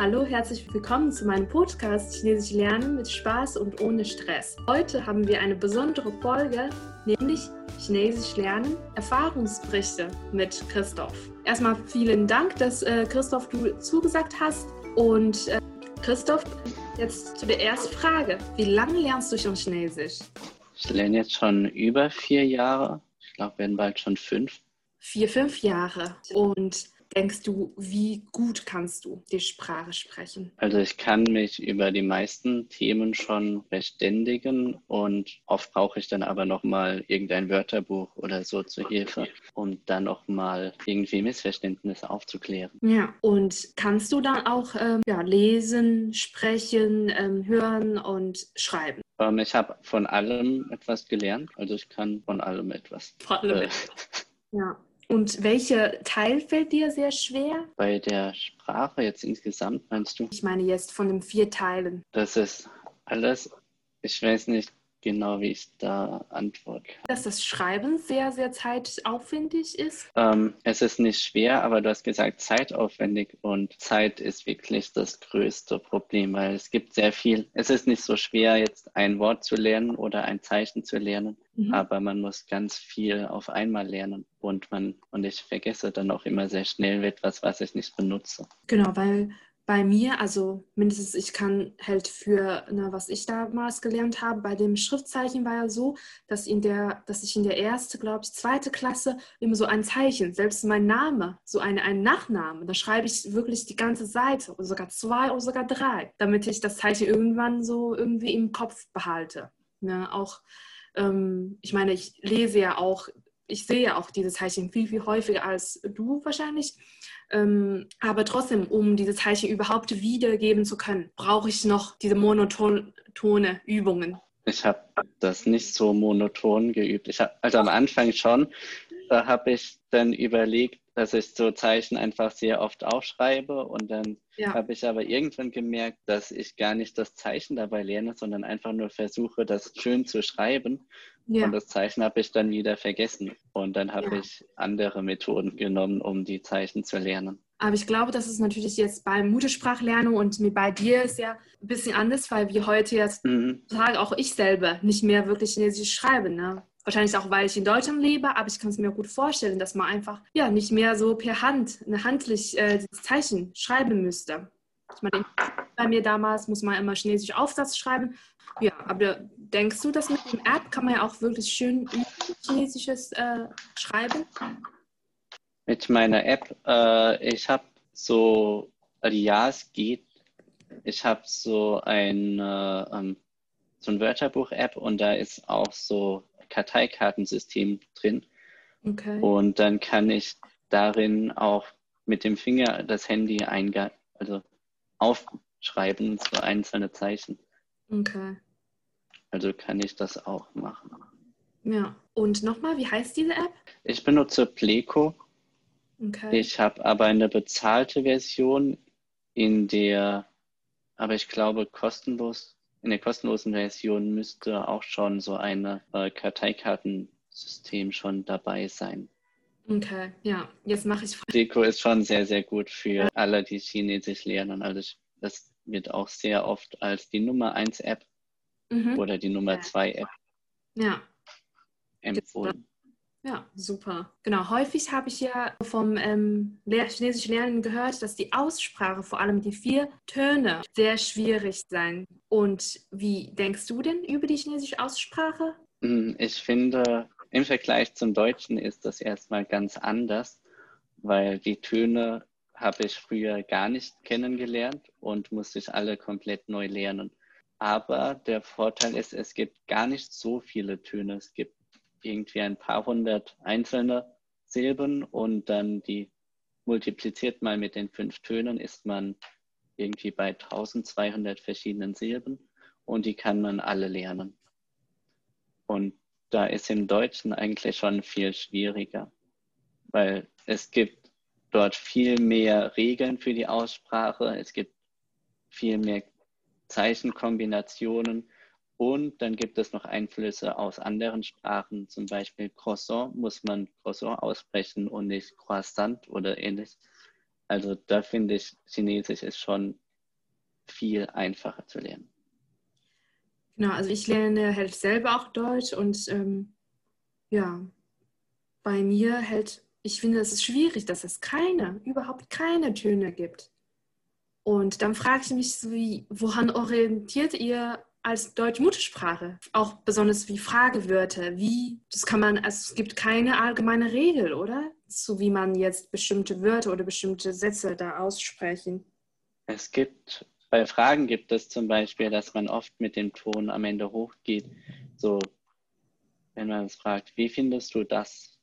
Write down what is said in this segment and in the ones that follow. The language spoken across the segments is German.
Hallo, herzlich willkommen zu meinem Podcast Chinesisch lernen mit Spaß und ohne Stress. Heute haben wir eine besondere Folge, nämlich Chinesisch lernen Erfahrungsberichte mit Christoph. Erstmal vielen Dank, dass äh, Christoph du zugesagt hast und äh, Christoph, jetzt zu der ersten Frage. Wie lange lernst du schon Chinesisch? Ich lerne jetzt schon über vier Jahre. Ich glaube, werden bald schon fünf. Vier, fünf Jahre. Und denkst du, wie gut kannst du die Sprache sprechen? Also ich kann mich über die meisten Themen schon verständigen und oft brauche ich dann aber nochmal irgendein Wörterbuch oder so zur Hilfe, um dann nochmal irgendwie Missverständnisse aufzuklären. Ja, und kannst du dann auch ähm, ja, lesen, sprechen, ähm, hören und schreiben? Ähm, ich habe von allem etwas gelernt, also ich kann von allem etwas. Von allem äh, Ja. Und welcher Teil fällt dir sehr schwer? Bei der Sprache jetzt insgesamt, meinst du? Ich meine jetzt von den vier Teilen. Das ist alles, ich weiß nicht, genau, wie ich da antworte. Dass das Schreiben sehr, sehr zeitaufwendig ist? Ähm, es ist nicht schwer, aber du hast gesagt zeitaufwendig und Zeit ist wirklich das größte Problem, weil es gibt sehr viel. Es ist nicht so schwer, jetzt ein Wort zu lernen oder ein Zeichen zu lernen, mhm. aber man muss ganz viel auf einmal lernen und man und ich vergesse dann auch immer sehr schnell etwas, was ich nicht benutze. Genau, weil bei mir, also mindestens ich kann halt für, na, was ich damals gelernt habe, bei dem Schriftzeichen war ja so, dass, in der, dass ich in der ersten, glaube ich, zweite Klasse immer so ein Zeichen, selbst mein Name, so eine, ein Nachname, da schreibe ich wirklich die ganze Seite oder sogar zwei oder sogar drei, damit ich das Zeichen irgendwann so irgendwie im Kopf behalte. Ne? Auch, ähm, ich meine, ich lese ja auch ich sehe auch diese Zeichen viel, viel häufiger als du wahrscheinlich. Ähm, aber trotzdem, um diese Zeichen überhaupt wiedergeben zu können, brauche ich noch diese monotone Übungen. Ich habe das nicht so monoton geübt. Ich hab, also am Anfang schon, da habe ich dann überlegt, dass ich so Zeichen einfach sehr oft aufschreibe und dann ja. habe ich aber irgendwann gemerkt, dass ich gar nicht das Zeichen dabei lerne, sondern einfach nur versuche, das schön zu schreiben. Ja. Und das Zeichen habe ich dann wieder vergessen. Und dann habe ja. ich andere Methoden genommen, um die Zeichen zu lernen. Aber ich glaube, das ist natürlich jetzt bei Muttersprachlernung und bei dir ist ja ein bisschen anders, weil wir heute jetzt mhm. auch ich selber nicht mehr wirklich Chinesisch schreiben. Ne? Wahrscheinlich auch, weil ich in Deutschland lebe, aber ich kann es mir gut vorstellen, dass man einfach ja nicht mehr so per Hand, eine handlich äh, dieses Zeichen schreiben müsste. Ich meine, bei mir damals muss man immer Chinesisch Aufsatz schreiben. Ja, aber denkst du, dass mit dem App kann man ja auch wirklich schön Chinesisches äh, schreiben? Mit meiner App, äh, ich habe so, ja, es geht. Ich habe so ein, äh, ähm, so ein Wörterbuch-App und da ist auch so Karteikartensystem drin. Okay. Und dann kann ich darin auch mit dem Finger das Handy einge also aufschreiben, so einzelne Zeichen. Okay. Also kann ich das auch machen. Ja. Und nochmal, wie heißt diese App? Ich benutze Pleco. Okay. Ich habe aber eine bezahlte Version, in der, aber ich glaube kostenlos in der kostenlosen Version müsste auch schon so ein äh, Karteikartensystem schon dabei sein. Okay, ja, jetzt mache ich. Deko ist schon sehr, sehr gut für alle, die Chinesisch lernen. Also das wird auch sehr oft als die Nummer 1 App mhm. oder die Nummer 2 App ja. empfohlen. Ja, super. Genau, häufig habe ich ja vom ähm, Chinesisch Lernen gehört, dass die Aussprache, vor allem die vier Töne, sehr schwierig sein. Und wie denkst du denn über die chinesische Aussprache? Hm, ich finde, im Vergleich zum Deutschen ist das erstmal ganz anders, weil die Töne habe ich früher gar nicht kennengelernt und musste ich alle komplett neu lernen. Aber der Vorteil ist, es gibt gar nicht so viele Töne. Es gibt irgendwie ein paar hundert einzelne Silben und dann die multipliziert mal mit den fünf Tönen, ist man irgendwie bei 1200 verschiedenen Silben und die kann man alle lernen. Und da ist im Deutschen eigentlich schon viel schwieriger, weil es gibt dort viel mehr Regeln für die Aussprache, es gibt viel mehr Zeichenkombinationen und dann gibt es noch Einflüsse aus anderen Sprachen, zum Beispiel Croissant muss man Croissant aussprechen und nicht Croissant oder ähnlich. Also da finde ich, Chinesisch ist schon viel einfacher zu lernen. Genau, also ich lerne halt selber auch Deutsch und ähm, ja, bei mir hält, ich finde, es ist schwierig, dass es keine, überhaupt keine Töne gibt. Und dann frage ich mich, so wie, woran orientiert ihr als Deutsch-Muttersprache? Auch besonders wie Fragewörter, wie, das kann man, also es gibt keine allgemeine Regel, oder? So wie man jetzt bestimmte Wörter oder bestimmte Sätze da aussprechen. Es gibt, bei Fragen gibt es zum Beispiel, dass man oft mit dem Ton am Ende hochgeht. So, wenn man es fragt, wie findest du das?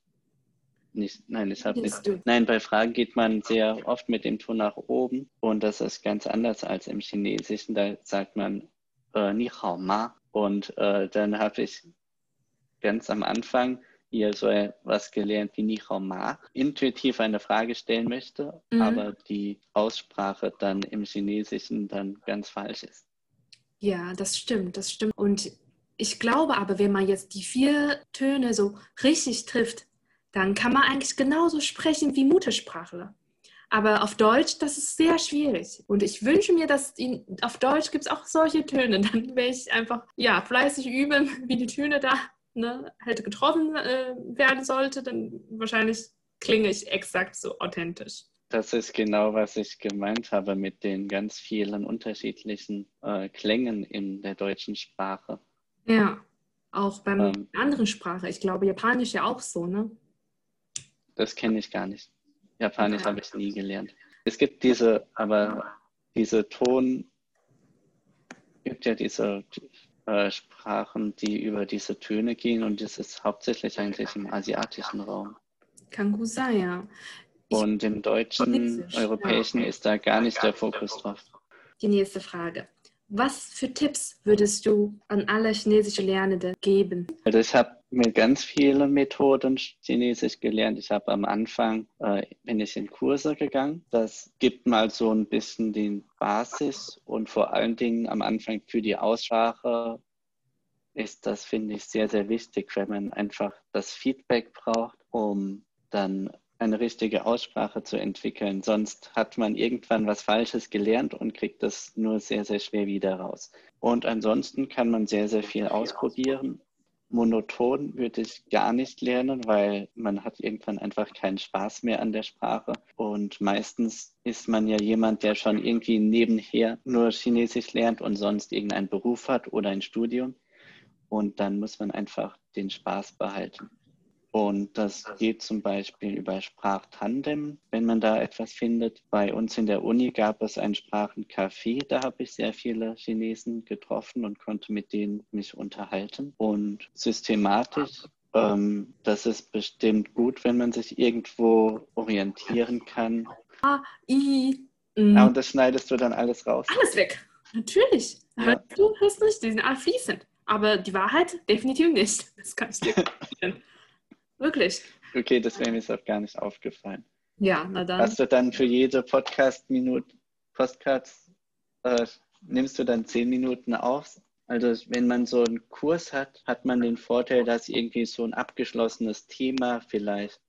Nicht, nein, ich habe nicht. Du? Nein, bei Fragen geht man sehr oft mit dem Ton nach oben und das ist ganz anders als im Chinesischen. Da sagt man äh, Ni hao ma und äh, dann habe ich ganz am Anfang hier so etwas gelernt wie Ni hao ma, intuitiv eine Frage stellen möchte, mhm. aber die Aussprache dann im Chinesischen dann ganz falsch ist. Ja, das stimmt, das stimmt. Und ich glaube aber, wenn man jetzt die vier Töne so richtig trifft, dann kann man eigentlich genauso sprechen wie Muttersprachler. Aber auf Deutsch, das ist sehr schwierig. Und ich wünsche mir, dass in, auf Deutsch gibt es auch solche Töne. Dann werde ich einfach ja, fleißig üben, wie die Töne da ne, halt getroffen äh, werden sollte. Dann wahrscheinlich klinge ich exakt so authentisch. Das ist genau, was ich gemeint habe mit den ganz vielen unterschiedlichen äh, Klängen in der deutschen Sprache. Ja, auch bei ähm, anderen Sprache. Ich glaube, Japanisch ja auch so, ne? Das kenne ich gar nicht. Japanisch habe ich nie gelernt. Es gibt diese, aber diese Ton, gibt ja diese äh, Sprachen, die über diese Töne gehen und das ist hauptsächlich eigentlich im asiatischen Raum. Kann gut sein, ja. Ich und im deutschen, europäischen ja. ist da gar nicht der Fokus drauf. Die nächste Frage. Was für Tipps würdest du an alle chinesische Lernende geben? Also ich habe mit ganz vielen Methoden Chinesisch gelernt. Ich habe am Anfang, äh, bin ich in Kurse gegangen. Das gibt mal so ein bisschen die Basis und vor allen Dingen am Anfang für die Aussprache ist das, finde ich, sehr, sehr wichtig, wenn man einfach das Feedback braucht, um dann eine richtige Aussprache zu entwickeln. Sonst hat man irgendwann was Falsches gelernt und kriegt das nur sehr, sehr schwer wieder raus. Und ansonsten kann man sehr, sehr viel ausprobieren. Monoton würde ich gar nicht lernen, weil man hat irgendwann einfach keinen Spaß mehr an der Sprache. Und meistens ist man ja jemand, der schon irgendwie nebenher nur Chinesisch lernt und sonst irgendeinen Beruf hat oder ein Studium. Und dann muss man einfach den Spaß behalten. Und das geht zum Beispiel über Sprachtandem, wenn man da etwas findet. Bei uns in der Uni gab es ein Sprachencafé, da habe ich sehr viele Chinesen getroffen und konnte mit denen mich unterhalten. Und systematisch, ähm, das ist bestimmt gut, wenn man sich irgendwo orientieren kann. Ah, I, ah, und das schneidest du dann alles raus. Alles weg, natürlich. Ja. Du hörst nicht, die sind fließend. Aber die Wahrheit definitiv nicht. Das kann ich dir. Wirklich. Okay, das wäre mir jetzt auch gar nicht aufgefallen. Ja, na dann. Hast du dann für jede Podcast-Minute, Postcards, äh, nimmst du dann zehn Minuten auf? Also wenn man so einen Kurs hat, hat man den Vorteil, dass irgendwie so ein abgeschlossenes Thema vielleicht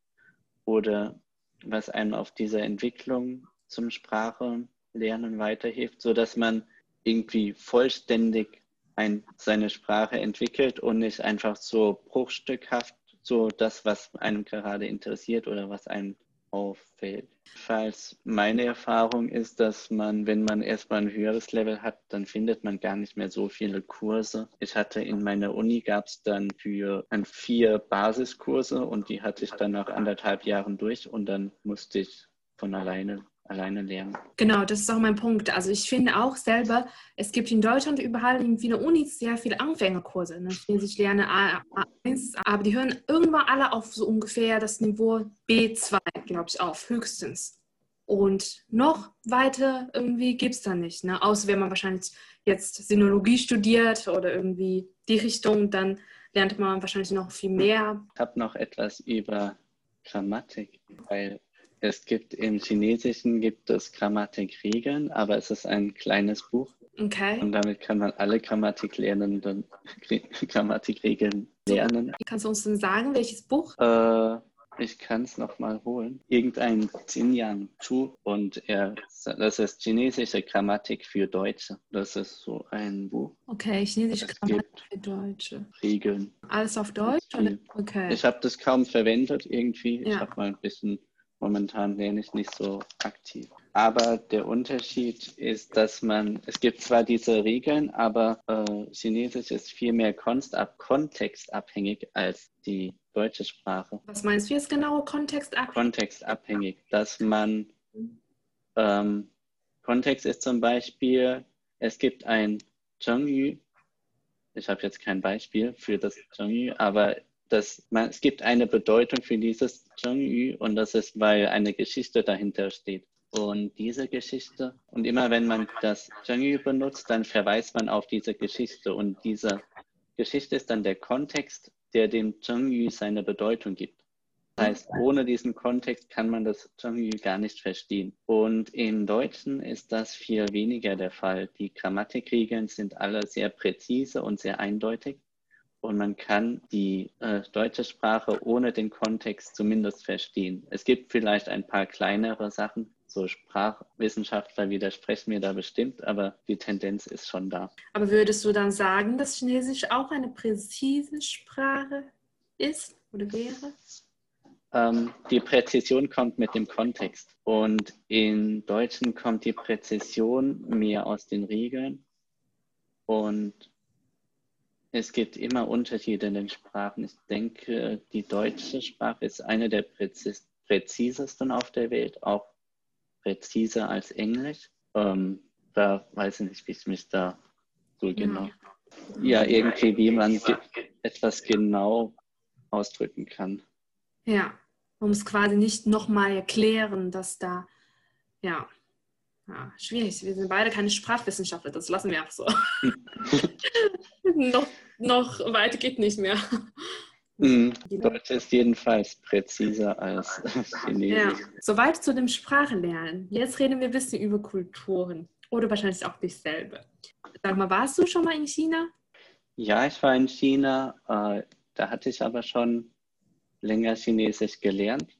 oder was einem auf dieser Entwicklung zum Sprachenlernen weiterhilft, sodass man irgendwie vollständig ein, seine Sprache entwickelt und nicht einfach so bruchstückhaft so das, was einem gerade interessiert oder was einem auffällt. Falls meine Erfahrung ist, dass man, wenn man erstmal ein höheres Level hat, dann findet man gar nicht mehr so viele Kurse. Ich hatte in meiner Uni gab es dann für ein vier Basiskurse und die hatte ich dann nach anderthalb Jahren durch und dann musste ich von alleine alleine lernen. Genau, das ist auch mein Punkt. Also ich finde auch selber, es gibt in Deutschland überall in vielen Unis sehr viele Anfängerkurse. Ne? Ich lerne A1, aber die hören irgendwann alle auf so ungefähr das Niveau B2, glaube ich, auf, höchstens. Und noch weiter irgendwie gibt es da nicht. Ne? Außer wenn man wahrscheinlich jetzt Sinologie studiert oder irgendwie die Richtung, dann lernt man wahrscheinlich noch viel mehr. Ich habe noch etwas über Grammatik, weil es gibt im Chinesischen gibt es Grammatikregeln, aber es ist ein kleines Buch. Okay. Und damit kann man alle Grammatiklernenden Grammatikregeln lernen. Kannst du uns denn sagen, welches Buch? Äh, ich kann es nochmal holen. Irgendein Xinjiang Chu und er, das ist chinesische Grammatik für Deutsche. Das ist so ein Buch. Okay, chinesische Grammatik für Deutsche. Regeln. Alles auf Deutsch? Oder? Okay. Ich habe das kaum verwendet irgendwie. Ja. Ich habe mal ein bisschen, momentan ich nicht so aktiv. Aber der Unterschied ist, dass man, es gibt zwar diese Regeln, aber äh, Chinesisch ist viel mehr kontextabhängig als die deutsche Sprache. Was meinst du jetzt genau, kontextabhängig? Kontextabhängig, dass man, ähm, Kontext ist zum Beispiel, es gibt ein Zhengyu, ich habe jetzt kein Beispiel für das Zhengyu, aber das, man, es gibt eine Bedeutung für dieses Zhengyu und das ist, weil eine Geschichte dahinter steht. Und diese Geschichte, und immer wenn man das Zhengyu benutzt, dann verweist man auf diese Geschichte. Und diese Geschichte ist dann der Kontext, der dem Zhengyu seine Bedeutung gibt. Das heißt, ohne diesen Kontext kann man das Zhengyu gar nicht verstehen. Und im Deutschen ist das viel weniger der Fall. Die Grammatikregeln sind alle sehr präzise und sehr eindeutig. Und man kann die äh, deutsche Sprache ohne den Kontext zumindest verstehen. Es gibt vielleicht ein paar kleinere Sachen, so Sprachwissenschaftler widersprechen mir da bestimmt, aber die Tendenz ist schon da. Aber würdest du dann sagen, dass Chinesisch auch eine präzise Sprache ist oder wäre? Ähm, die Präzision kommt mit dem Kontext. Und im Deutschen kommt die Präzision mehr aus den Regeln. Und es gibt immer Unterschiede in den Sprachen. Ich denke, die deutsche Sprache ist eine der präzis präzisesten auf der Welt, auch präziser als Englisch. Ähm, da weiß ich nicht, wie ich mich da so genau. Ja, irgendwie, wie man etwas genau ausdrücken kann. Ja, um es quasi nicht nochmal erklären, dass da, ja, ja, schwierig. Wir sind beide keine Sprachwissenschaftler, das lassen wir auch so. noch, noch weiter geht nicht mehr. Mhm. Deutsch ist jedenfalls präziser als Chinesisch. Ja. Soweit zu dem Sprachenlernen. Jetzt reden wir ein bisschen über Kulturen oder wahrscheinlich auch dich selber. Sag mal, warst du schon mal in China? Ja, ich war in China. Äh, da hatte ich aber schon länger Chinesisch gelernt.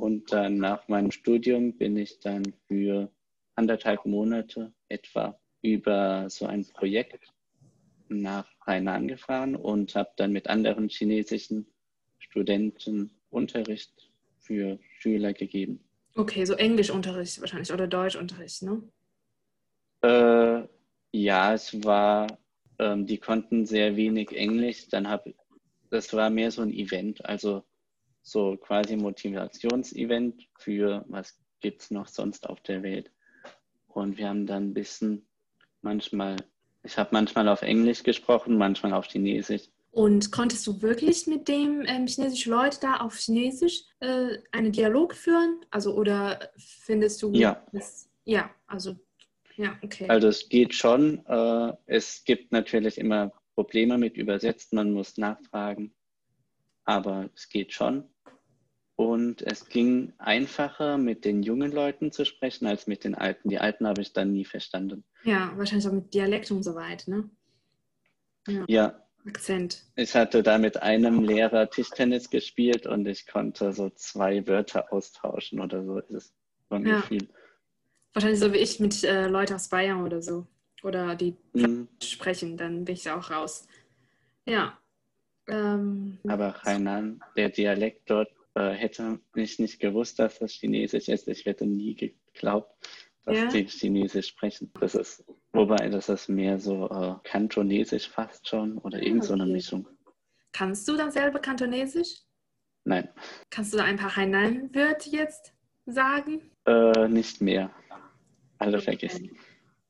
Und dann nach meinem Studium bin ich dann für anderthalb Monate etwa über so ein Projekt nach Hainan gefahren und habe dann mit anderen chinesischen Studenten Unterricht für Schüler gegeben. Okay, so Englischunterricht wahrscheinlich oder Deutschunterricht, ne? Äh, ja, es war, ähm, die konnten sehr wenig Englisch. Dann habe das war mehr so ein Event, also so quasi Motivationsevent für was gibt es noch sonst auf der Welt. Und wir haben dann ein bisschen manchmal ich habe manchmal auf Englisch gesprochen, manchmal auf Chinesisch. Und konntest du wirklich mit dem ähm, chinesischen Leute da auf Chinesisch äh, einen Dialog führen? Also oder findest du? Ja. Das, ja, also ja, okay. Also es geht schon. Äh, es gibt natürlich immer Probleme mit Übersetzen. Man muss nachfragen, aber es geht schon. Und es ging einfacher, mit den jungen Leuten zu sprechen, als mit den Alten. Die Alten habe ich dann nie verstanden. Ja, wahrscheinlich auch mit Dialekt und so weiter, ne? Ja. ja. Akzent. Ich hatte da mit einem Lehrer Tischtennis gespielt und ich konnte so zwei Wörter austauschen oder so. Das ist von ja. viel. Wahrscheinlich so wie ich mit äh, Leuten aus Bayern oder so. Oder die mhm. sprechen, dann bin ich auch raus. Ja. Ähm, Aber Hainan, der Dialekt dort äh, hätte ich nicht gewusst, dass das Chinesisch ist. Ich hätte nie geglaubt, dass ja. die Chinesisch sprechen. Das ist, wobei das ist mehr so äh, Kantonesisch fast schon oder ah, irgend so eine Mischung. Kannst du dann selber Kantonesisch? Nein. Kannst du da ein paar Hainan-Wörter jetzt sagen? Äh, nicht mehr. Alle vergessen.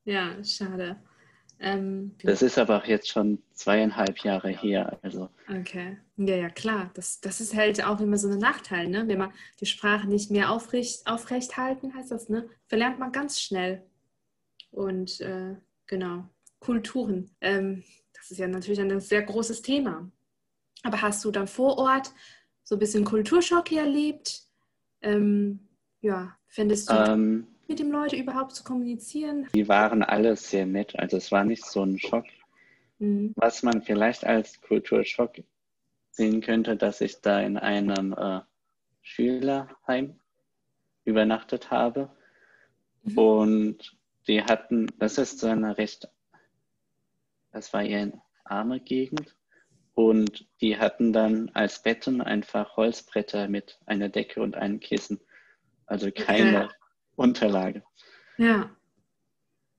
Ja, schade. Ähm, das ist aber auch jetzt schon zweieinhalb Jahre her. Also. Okay. Ja, ja, klar. Das, das ist halt auch immer so ein Nachteil, ne? Wenn man die Sprache nicht mehr aufrecht, aufrecht halten, heißt das, ne? Verlernt man ganz schnell. Und äh, genau. Kulturen. Ähm, das ist ja natürlich ein sehr großes Thema. Aber hast du dann vor Ort so ein bisschen Kulturschock erlebt? Ähm, ja, findest du. Mit den Leuten überhaupt zu kommunizieren? Die waren alle sehr nett, also es war nicht so ein Schock. Mhm. Was man vielleicht als Kulturschock sehen könnte, dass ich da in einem äh, Schülerheim übernachtet habe. Mhm. Und die hatten, das ist so eine recht, das war eher eine arme Gegend. Und die hatten dann als Betten einfach Holzbretter mit einer Decke und einem Kissen. Also keine ja. Unterlage. Ja.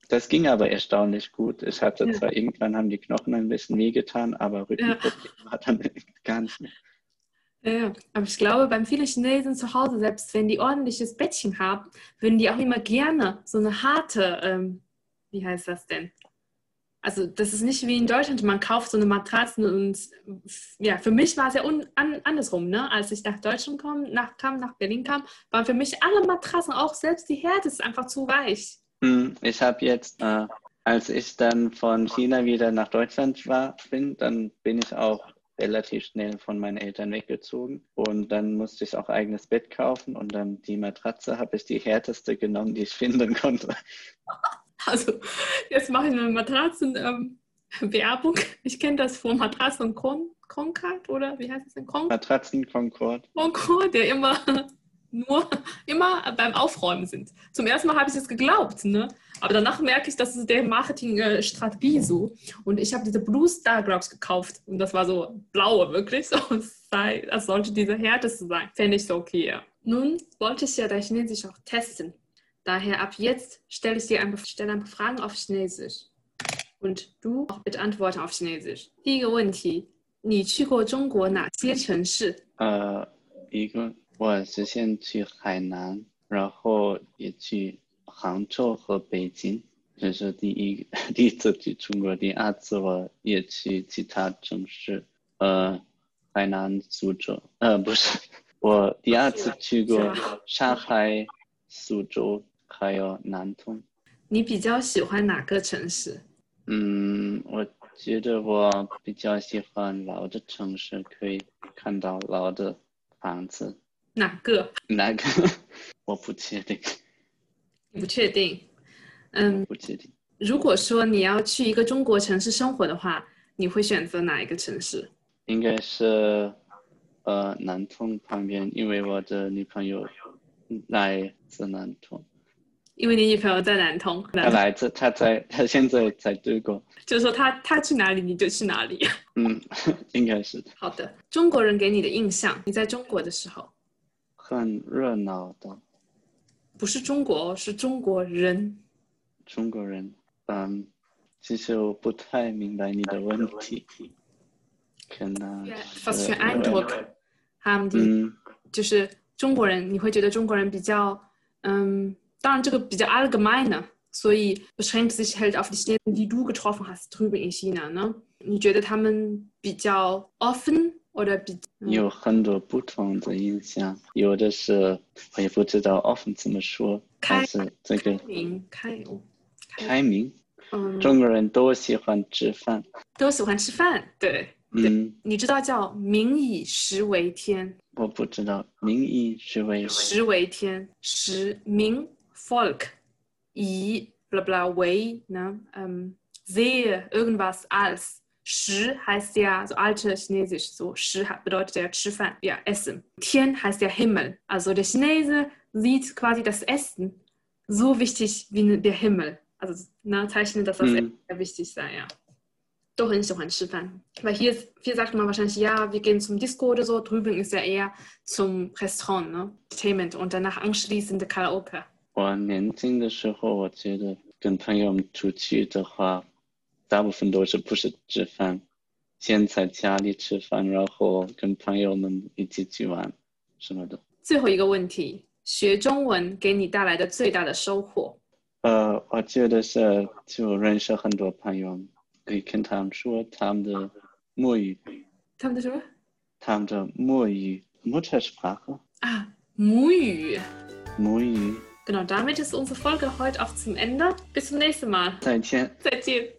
Das ging aber erstaunlich gut. Ich hatte ja. zwar irgendwann haben die Knochen ein bisschen wehgetan, aber Rückenproblem ja. war dann gar nicht mehr. Ja, aber ich glaube, beim vielen Chinesen zu Hause, selbst wenn die ordentliches Bettchen haben, würden die auch immer gerne so eine harte, ähm, wie heißt das denn? Also das ist nicht wie in Deutschland, man kauft so eine Matratze und ja, für mich war es ja un, an, andersrum, ne? Als ich nach Deutschland kam, nach, kam, nach Berlin kam, waren für mich alle Matratzen, auch selbst die Herde, ist einfach zu weich. Hm, ich habe jetzt, äh, als ich dann von China wieder nach Deutschland war, bin, dann bin ich auch relativ schnell von meinen Eltern weggezogen und dann musste ich auch eigenes Bett kaufen und dann die Matratze habe ich die härteste genommen, die ich finden konnte. Also jetzt mache ich eine Matratzenwerbung. Ähm, ich kenne das von Matratzen Concord oder wie heißt es denn? Con Matratzen Concord. Concord, der immer nur immer beim Aufräumen sind. Zum ersten Mal habe ich es geglaubt, ne? Aber danach merke ich, das ist der Marketingstrategie so. Und ich habe diese Blue Star, glaube ich, gekauft. Und das war so blaue, wirklich so. Das sollte diese härteste sein. Fände ich so okay, ja. Nun wollte ich ja dein Chinesisch auch testen. Daher ab jetzt stelle ich dir ein, stelle ein paar Fragen auf Chinesisch. Und du auch bitte antworten auf Chinesisch. 第一个问题，你去过中国哪些城市？呃，一个我之前去海南，然后也去杭州和北京，这是第一第一次去中国。第二次我也去其他城市，呃，海南、苏州，呃，不是，我第二次去过上海、苏州， 还有南通。你比较喜欢哪个城市？嗯，我觉得我比较喜欢老的城市，可以看到老的房子。哪个？哪个？我不确定。不确定。嗯，不确定。如果说你要去一个中国城市生活的话，你会选择哪一个城市？应该是呃南通旁边，因为我的女朋友来自南通。因为你女朋友在南通。她来自，她在，她现在在德国。就是说，她她去哪里你就去哪里。嗯，应该是的。好的，中国人给你的印象，你在中国的时候。很热闹的，不是中国，是中国人。中国人，嗯，其实我不太明白你的问题。可能。Was für Eindruck haben die？就是中国人，你会觉得中国人比较，嗯，当然这个比较 allgemein 呢，所以 beschränkt sich halt auf die Städte, die du getroffen hast drüben in China，呢？你觉得他们比较 often 或者比有很多不同的印象，有的是我也不知道 often 怎么说，但是这个开明开开明。嗯，中国人都喜欢吃饭，都喜欢吃饭，对，嗯，你知道叫民以食为天？我不知道，民以食为食为天，食民 Volk, i, bla bla, wei, ne? Ähm, sehe irgendwas als. Shi heißt ja, so alte Chinesisch, so Shi bedeutet ja Chifan, ja, Essen. Tian heißt ja Himmel. Also der Chinese sieht quasi das Essen so wichtig wie der Himmel. Also ne, zeichnet das als mhm. sehr wichtig sei, ja. Doch nicht auch ein Schiffern. Weil hier, hier sagt man wahrscheinlich, ja, wir gehen zum Disco oder so. Drüben ist ja eher zum Restaurant, ne? Entertainment und danach anschließende Karaoke. 我年轻的时候，我觉得跟朋友们出去的话，大部分都是不是吃饭，先在家里吃饭，然后跟朋友们一起去玩什么的。最后一个问题，学中文给你带来的最大的收获？呃，我觉得是就认识很多朋友，可以跟他们说他们的母语。他们的什么？他们的母语，Muttersprache。啊，母语。母语。Genau, damit ist unsere Folge heute auch zum Ende. Bis zum nächsten Mal. 再见。再见。